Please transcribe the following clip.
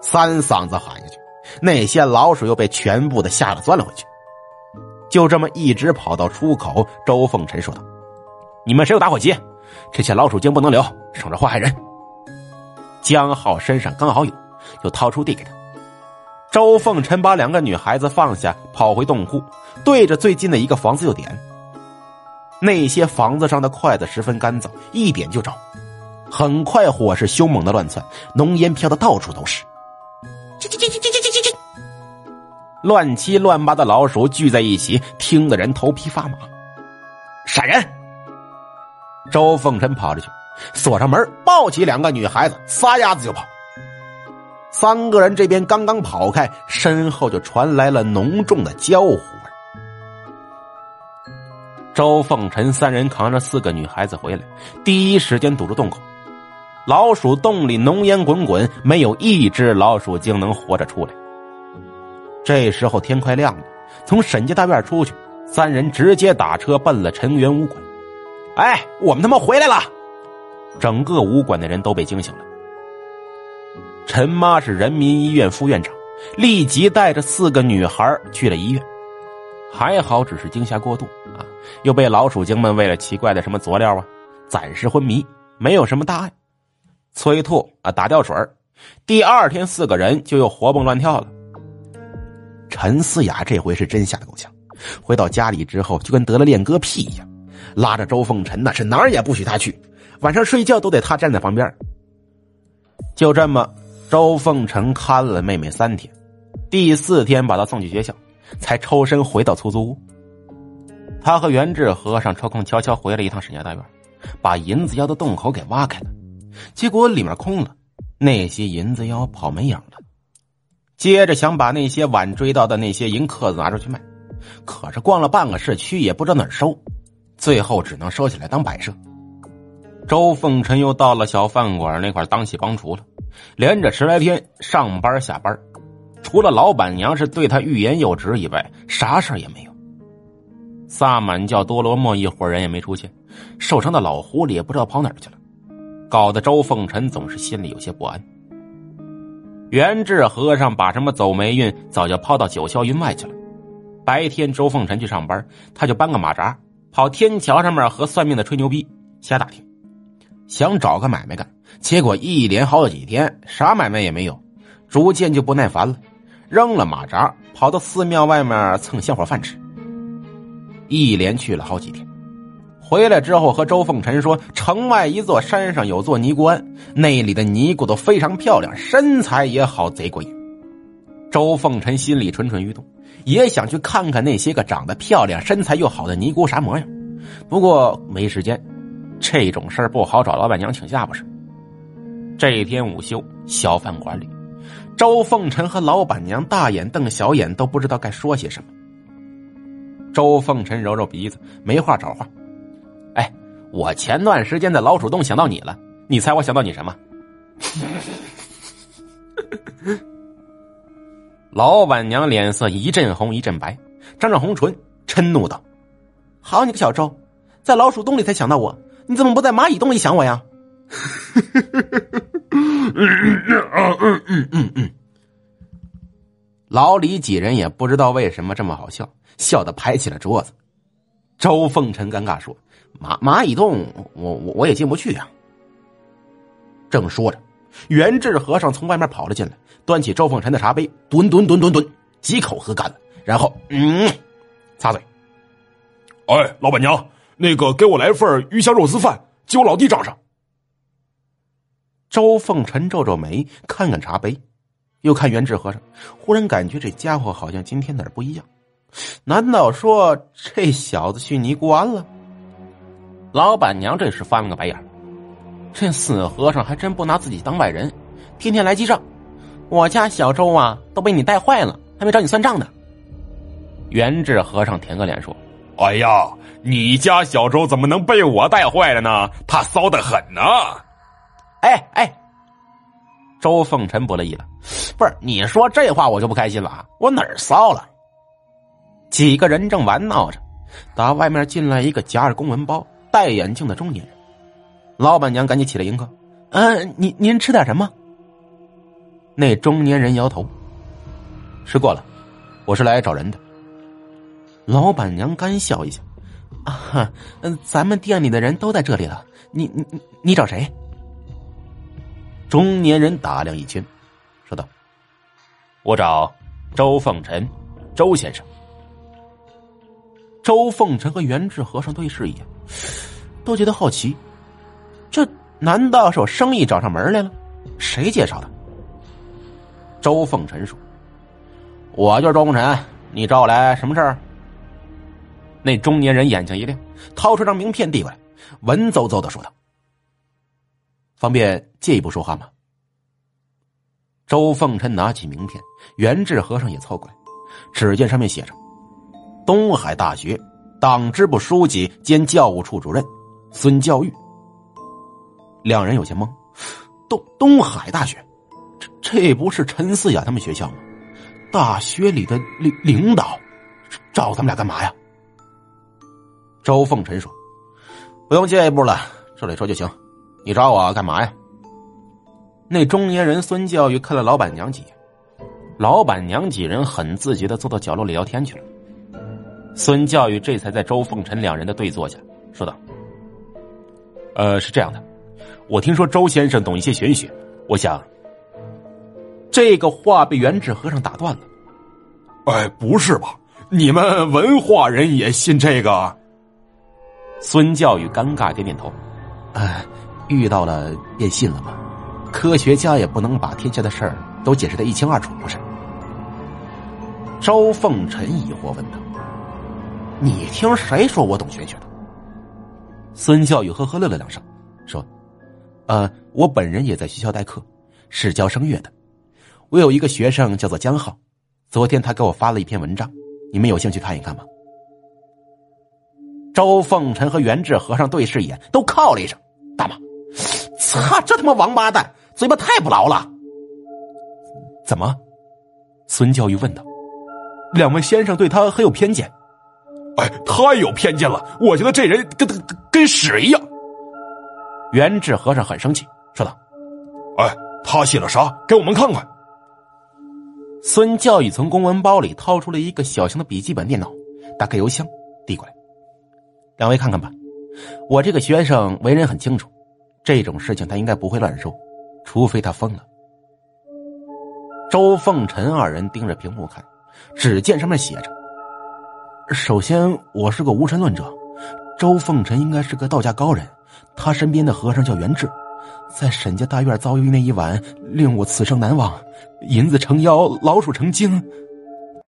三嗓子喊下去，那些老鼠又被全部的吓得钻了回去。就这么一直跑到出口，周凤臣说道：“你们谁有打火机？这些老鼠精不能留，省着祸害人。”江浩身上刚好有，就掏出递给他。周凤臣把两个女孩子放下，跑回洞窟，对着最近的一个房子又点。那些房子上的筷子十分干燥，一点就着。很快，火势凶猛的乱窜，浓烟飘的到处都是。乱七乱八的老鼠聚在一起，听得人头皮发麻。闪人！周凤臣跑着去，锁上门，抱起两个女孩子，撒丫子就跑。三个人这边刚刚跑开，身后就传来了浓重的焦糊味。周凤臣三人扛着四个女孩子回来，第一时间堵住洞口。老鼠洞里浓烟滚滚，没有一只老鼠精能活着出来。这时候天快亮了，从沈家大院出去，三人直接打车奔了陈元武馆。哎，我们他妈回来了！整个武馆的人都被惊醒了。陈妈是人民医院副院长，立即带着四个女孩去了医院。还好只是惊吓过度啊，又被老鼠精们喂了奇怪的什么佐料啊，暂时昏迷，没有什么大碍。催吐啊，打吊水第二天四个人就又活蹦乱跳了。陈思雅这回是真吓得够呛，回到家里之后就跟得了恋歌癖一样，拉着周凤臣那是哪儿也不许他去，晚上睡觉都得他站在旁边。就这么。周凤成看了妹妹三天，第四天把她送去学校，才抽身回到出租屋。他和元志和尚抽空悄悄回了一趟沈家大院，把银子妖的洞口给挖开了，结果里面空了，那些银子妖跑没影了。接着想把那些晚追到的那些银壳子拿出去卖，可是逛了半个市区也不知道哪儿收，最后只能收起来当摆设。周凤臣又到了小饭馆那块当起帮厨了。连着十来天上班下班，除了老板娘是对他欲言又止以外，啥事也没有。萨满教多罗莫一伙人也没出现，受伤的老狐狸也不知道跑哪儿去了，搞得周凤臣总是心里有些不安。元志和尚把什么走霉运早就抛到九霄云外去了。白天周凤臣去上班，他就搬个马扎跑天桥上面和算命的吹牛逼，瞎打听，想找个买卖干。结果一连好几天，啥买卖也没有，逐渐就不耐烦了，扔了马扎，跑到寺庙外面蹭香火饭吃。一连去了好几天，回来之后和周凤臣说，城外一座山上有座尼姑庵，那里的尼姑都非常漂亮，身材也好，贼过瘾。周凤臣心里蠢蠢欲动，也想去看看那些个长得漂亮、身材又好的尼姑啥模样，不过没时间，这种事儿不好找老板娘请假不是。这一天午休，小饭馆里，周凤臣和老板娘大眼瞪小眼，都不知道该说些什么。周凤臣揉揉鼻子，没话找话。我前段时间在老鼠洞想到你了，你猜我想到你什么？老板娘脸色一阵红一阵白，张着红唇，嗔怒道：“好你个小周，在老鼠洞里才想到我，你怎么不在蚂蚁洞里想我呀？”嗯嗯嗯嗯嗯，老李几人也不知道为什么这么好笑，笑得拍起了桌子。周凤臣尴尬说：“蚂蚂蚁洞，我我我也进不去呀。”正说着，元志和尚从外面跑了进来，端起周凤臣的茶杯，吨吨吨吨吨，几口喝干了，然后嗯，擦嘴。哎，老板娘，那个给我来份鱼香肉丝饭，记我老弟账上。周凤臣皱皱眉，看看茶杯，又看元志和尚，忽然感觉这家伙好像今天哪儿不一样。难道说这小子去尼姑庵了？老板娘这时翻了个白眼这死和尚还真不拿自己当外人，天天来记账。我家小周啊，都被你带坏了，还没找你算账呢。元志和尚舔个脸说：“哎呀，你家小周怎么能被我带坏了呢？他骚得很呢。”哎哎，周凤臣不乐意了，不是你说这话我就不开心了啊！我哪儿骚了？几个人正玩闹着，打外面进来一个夹着公文包、戴眼镜的中年人。老板娘赶紧起来迎客：“嗯，您您吃点什么？”那中年人摇头：“吃过了，我是来找人的。”老板娘干笑一下：“啊哈，嗯，咱们店里的人都在这里了，你你你找谁？”中年人打量一圈，说道：“我找周凤臣，周先生。”周凤臣和元志和尚对视一眼，都觉得好奇：这难道是有生意找上门来了？谁介绍的？周凤臣说：“我就是周凤臣，你找我来什么事儿？”那中年人眼睛一亮，掏出张名片递过来，文绉绉的说道：“方便借一步说话吗？”周凤臣拿起名片，元志和尚也凑过来，只见上面写着：“东海大学党支部书记兼教务处主任孙教育。”两人有些懵：“东东海大学，这这不是陈思雅他们学校吗？大学里的领领导找他们俩干嘛呀？”周凤臣说：“不用借一步了，这里说就行。你找我干嘛呀？”那中年人孙教育看了老板娘几眼，老板娘几人很自觉的坐到角落里聊天去了。孙教育这才在周凤臣两人的对坐下，说道：“呃，是这样的，我听说周先生懂一些玄学，我想……”这个话被元智和尚打断了。“哎，不是吧？你们文化人也信这个？”孙教育尴尬点点头：“哎，遇到了便信了吧？”科学家也不能把天下的事儿都解释的一清二楚，不是？周凤臣疑惑问道：“你听谁说我懂玄学的？”孙教育呵呵乐了两声，说：“呃，我本人也在学校代课，是教声乐的。我有一个学生叫做江浩，昨天他给我发了一篇文章，你们有兴趣看一看吗？”周凤臣和元志和尚对视一眼，都靠了一声：“大妈。”操！这他妈王八蛋，嘴巴太不牢了。怎么？孙教育问道。两位先生对他很有偏见。哎，太有偏见了！我觉得这人跟跟跟屎一样。元志和尚很生气，说道：“哎，他写了啥？给我们看看。”孙教育从公文包里掏出了一个小型的笔记本电脑，打开邮箱，递过来：“两位看看吧，我这个学生为人很清楚。”这种事情他应该不会乱说，除非他疯了。周凤臣二人盯着屏幕看，只见上面写着：“首先，我是个无神论者，周凤臣应该是个道家高人，他身边的和尚叫元志，在沈家大院遭遇那一晚令我此生难忘，银子成妖，老鼠成精。”